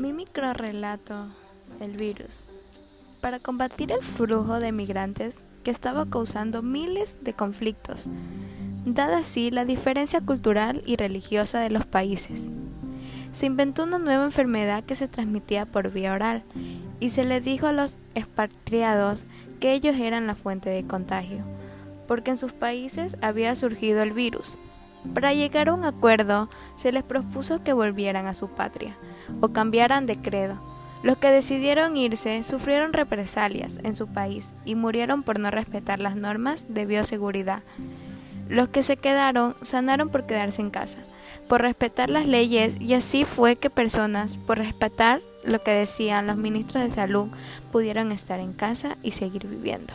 Mi microrrelato, el virus. Para combatir el flujo de migrantes que estaba causando miles de conflictos, dada así la diferencia cultural y religiosa de los países. Se inventó una nueva enfermedad que se transmitía por vía oral y se le dijo a los expatriados que ellos eran la fuente de contagio, porque en sus países había surgido el virus. Para llegar a un acuerdo, se les propuso que volvieran a su patria o cambiaran de credo. Los que decidieron irse sufrieron represalias en su país y murieron por no respetar las normas de bioseguridad. Los que se quedaron sanaron por quedarse en casa, por respetar las leyes y así fue que personas, por respetar lo que decían los ministros de salud, pudieron estar en casa y seguir viviendo.